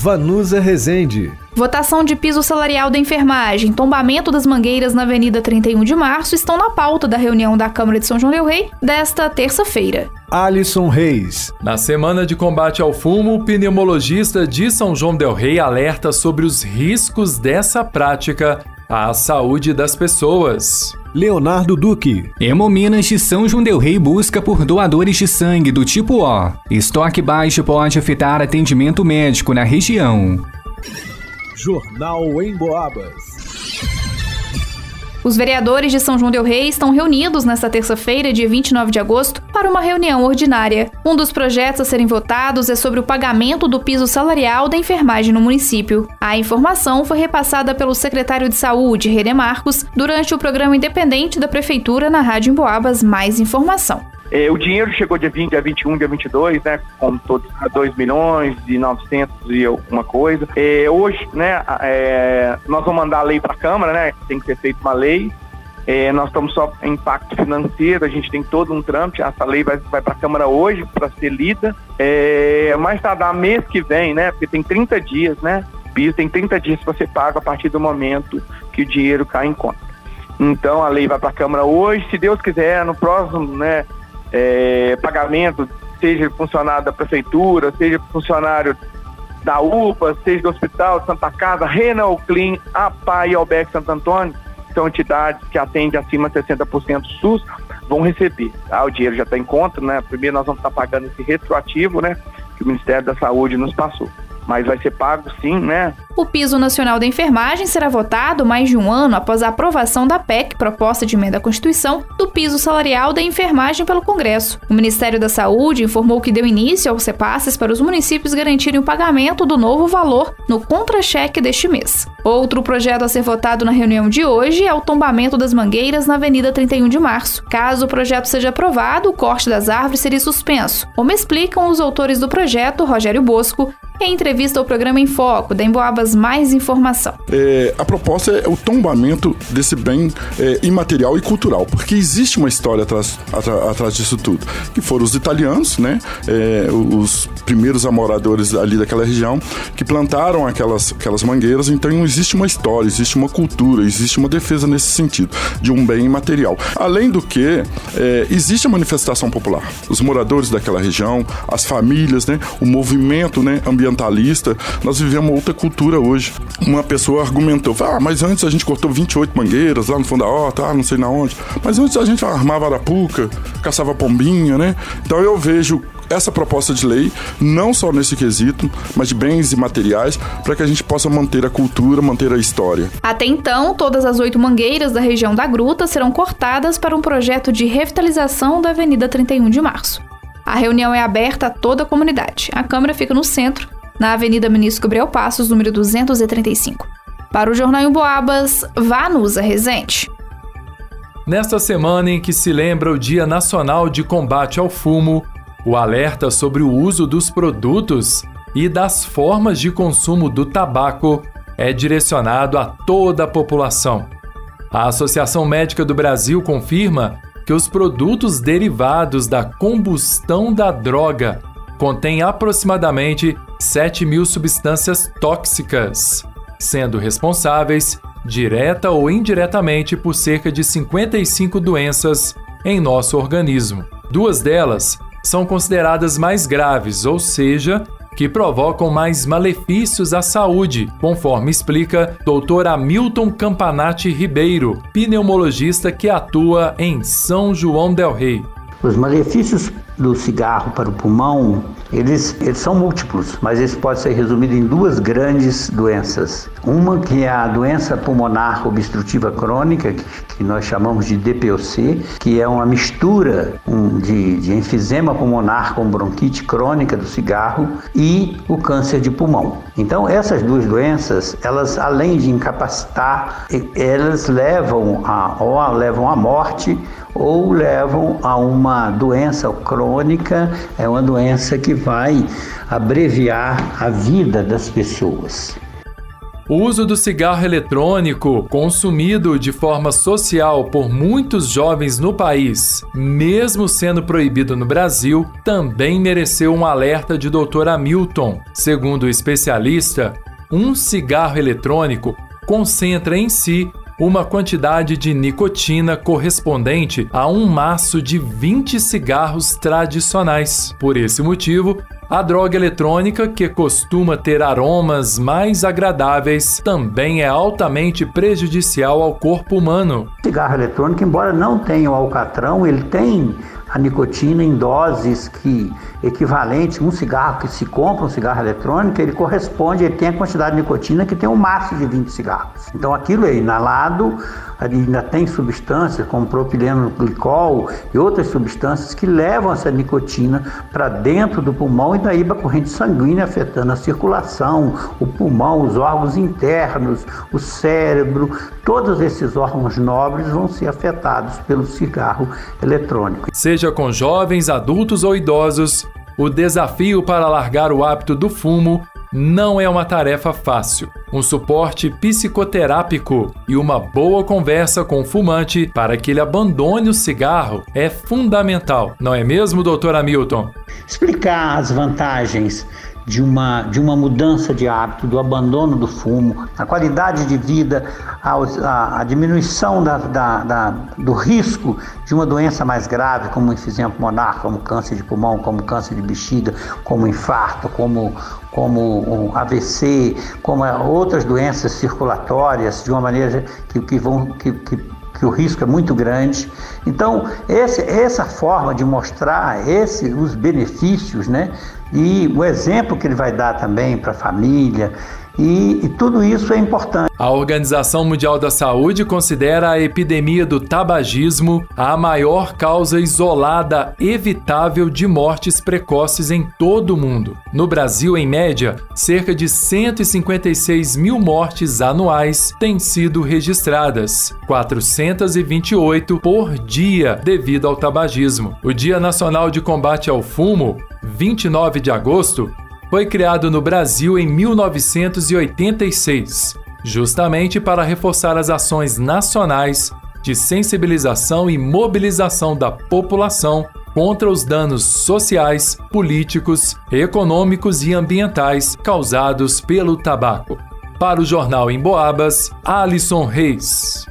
Vanusa Rezende. Votação de piso salarial da enfermagem, tombamento das mangueiras na Avenida 31 de Março estão na pauta da reunião da Câmara de São João del Rei desta terça-feira. Alisson Reis. Na semana de combate ao fumo, o pneumologista de São João del Rei alerta sobre os riscos dessa prática à saúde das pessoas. Leonardo Duque. Hemominas de São João del Rei busca por doadores de sangue do tipo O. Estoque baixo pode afetar atendimento médico na região. Jornal em Boabas. Os vereadores de São João del Rei estão reunidos nesta terça-feira, dia 29 de agosto, para uma reunião ordinária. Um dos projetos a serem votados é sobre o pagamento do piso salarial da enfermagem no município. A informação foi repassada pelo secretário de Saúde, René Marcos, durante o programa independente da Prefeitura na Rádio Emboabas Mais Informação. É, o dinheiro chegou dia 20, dia 21, dia 22, né? Como todos, 2 milhões e 900 e alguma coisa. É, hoje, né? É, nós vamos mandar a lei para a Câmara, né? Tem que ser feita uma lei. É, nós estamos só em impacto financeiro, a gente tem todo um trâmite. Essa lei vai, vai para a Câmara hoje para ser lida. É, mais tardar mês que vem, né? Porque tem 30 dias, né? PIS tem 30 dias para ser pago a partir do momento que o dinheiro cai em conta. Então a lei vai para a Câmara hoje. Se Deus quiser, no próximo, né? É, pagamento, seja funcionário da prefeitura, seja funcionário da UPA, seja do Hospital Santa Casa, Renal Clean, APA e Albeck Santo Antônio, são entidades que atendem acima de 60% SUS, vão receber. Ah, o dinheiro já está em conta, né? Primeiro nós vamos estar tá pagando esse retroativo, né? Que o Ministério da Saúde nos passou mas vai ser pago sim, né? O piso nacional da enfermagem será votado mais de um ano após a aprovação da PEC, proposta de emenda à Constituição, do piso salarial da enfermagem pelo Congresso. O Ministério da Saúde informou que deu início aos repasses para os municípios garantirem o pagamento do novo valor no contra-cheque deste mês. Outro projeto a ser votado na reunião de hoje é o tombamento das mangueiras na Avenida 31 de Março. Caso o projeto seja aprovado, o corte das árvores seria suspenso, como explicam os autores do projeto, Rogério Bosco, em entrevista ao programa Em Foco, da Emboabas Mais Informação. É, a proposta é o tombamento desse bem é, imaterial e cultural, porque existe uma história atrás, atrás disso tudo, que foram os italianos, né, é, os primeiros amoradores ali daquela região, que plantaram aquelas, aquelas mangueiras, então existe uma história, existe uma cultura, existe uma defesa nesse sentido, de um bem imaterial. Além do que, é, existe a manifestação popular. Os moradores daquela região, as famílias, né, o movimento né, ambiental ambientalista, nós vivemos outra cultura hoje. Uma pessoa argumentou, ah, mas antes a gente cortou 28 mangueiras lá no fundo da horta, ah, não sei na onde. Mas antes a gente armava arapuca, caçava pombinha, né? Então eu vejo essa proposta de lei, não só nesse quesito, mas de bens e materiais, para que a gente possa manter a cultura, manter a história. Até então, todas as oito mangueiras da região da Gruta serão cortadas para um projeto de revitalização da Avenida 31 de Março. A reunião é aberta a toda a comunidade. A Câmara fica no centro na Avenida Ministro Gabriel Passos, número 235. Para o Jornal em Boabas, Vanusa Rezende. Nesta semana em que se lembra o Dia Nacional de Combate ao Fumo, o alerta sobre o uso dos produtos e das formas de consumo do tabaco é direcionado a toda a população. A Associação Médica do Brasil confirma que os produtos derivados da combustão da droga contêm aproximadamente 7 mil substâncias tóxicas, sendo responsáveis, direta ou indiretamente, por cerca de 55 doenças em nosso organismo. Duas delas são consideradas mais graves, ou seja, que provocam mais malefícios à saúde, conforme explica Dr. Hamilton Campanati Ribeiro, pneumologista que atua em São João del Rei. Os malefícios do cigarro para o pulmão, eles, eles são múltiplos, mas eles podem ser resumidos em duas grandes doenças. Uma que é a doença pulmonar obstrutiva crônica, que, que nós chamamos de DPOC, que é uma mistura um, de, de enfisema pulmonar com bronquite crônica do cigarro e o câncer de pulmão. Então, essas duas doenças, elas além de incapacitar, elas levam a, ou levam à morte ou levam a uma doença crônica, é uma doença que vai abreviar a vida das pessoas. O uso do cigarro eletrônico, consumido de forma social por muitos jovens no país, mesmo sendo proibido no Brasil, também mereceu um alerta de Dr. Hamilton. Segundo o especialista, um cigarro eletrônico concentra em si uma quantidade de nicotina correspondente a um maço de 20 cigarros tradicionais. Por esse motivo, a droga eletrônica, que costuma ter aromas mais agradáveis, também é altamente prejudicial ao corpo humano. Cigarro eletrônico, embora não tenha o alcatrão, ele tem a nicotina em doses que equivalente um cigarro que se compra um cigarro eletrônico ele corresponde ele tem a quantidade de nicotina que tem um maço de 20 cigarros então aquilo é inalado ainda tem substâncias como propileno glicol e outras substâncias que levam essa nicotina para dentro do pulmão e daí para a corrente sanguínea afetando a circulação o pulmão os órgãos internos o cérebro todos esses órgãos nobres vão ser afetados pelo cigarro eletrônico. Seja com jovens, adultos ou idosos, o desafio para largar o hábito do fumo não é uma tarefa fácil. Um suporte psicoterápico e uma boa conversa com o fumante para que ele abandone o cigarro é fundamental, não é mesmo, doutor Hamilton? Explicar as vantagens de uma, de uma mudança de hábito, do abandono do fumo, a qualidade de vida, a, a, a diminuição da, da, da, do risco de uma doença mais grave, como enfisema pulmonar, como câncer de pulmão, como câncer de bexiga, como infarto, como, como AVC, como outras doenças circulatórias, de uma maneira que, que vão. Que, que, que o risco é muito grande. Então, esse, essa forma de mostrar esse, os benefícios né, e o exemplo que ele vai dar também para a família, e, e, tudo isso é importante. A Organização Mundial da Saúde considera a epidemia do tabagismo a maior causa isolada evitável de mortes precoces em todo o mundo. No Brasil, em média, cerca de 156 mil mortes anuais têm sido registradas, 428 por dia, devido ao tabagismo. O Dia Nacional de Combate ao Fumo 29 de agosto, foi criado no Brasil em 1986, justamente para reforçar as ações nacionais de sensibilização e mobilização da população contra os danos sociais, políticos, econômicos e ambientais causados pelo tabaco. Para o Jornal em Boabas, Alisson Reis.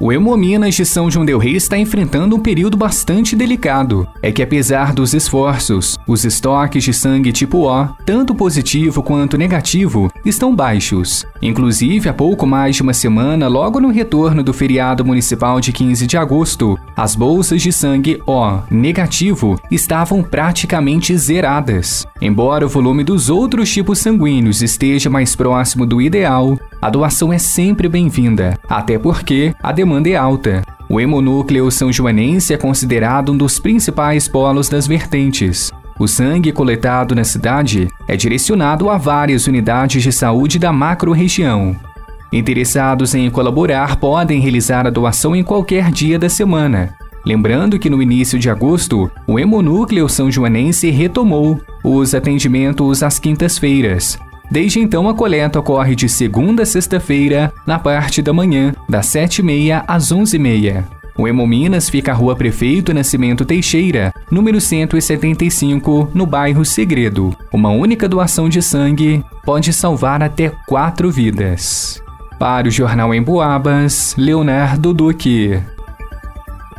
O Hemominas de São João del Rei está enfrentando um período bastante delicado. É que apesar dos esforços, os estoques de sangue tipo O, tanto positivo quanto negativo, estão baixos. Inclusive, há pouco mais de uma semana, logo no retorno do feriado municipal de 15 de agosto, as bolsas de sangue O negativo estavam praticamente zeradas. Embora o volume dos outros tipos sanguíneos esteja mais próximo do ideal, a doação é sempre bem-vinda, até porque a demanda é alta. O hemonúcleo são joanense é considerado um dos principais polos das vertentes. O sangue coletado na cidade é direcionado a várias unidades de saúde da macro-região. Interessados em colaborar podem realizar a doação em qualquer dia da semana. Lembrando que no início de agosto, o Hemonúcleo São Joanense retomou os atendimentos às quintas-feiras, Desde então, a coleta ocorre de segunda a sexta-feira, na parte da manhã, das 7h30 às 11h30. O Hemominas fica à Rua Prefeito Nascimento Teixeira, número 175, no bairro Segredo. Uma única doação de sangue pode salvar até quatro vidas. Para o Jornal em Boabas, Leonardo Duque.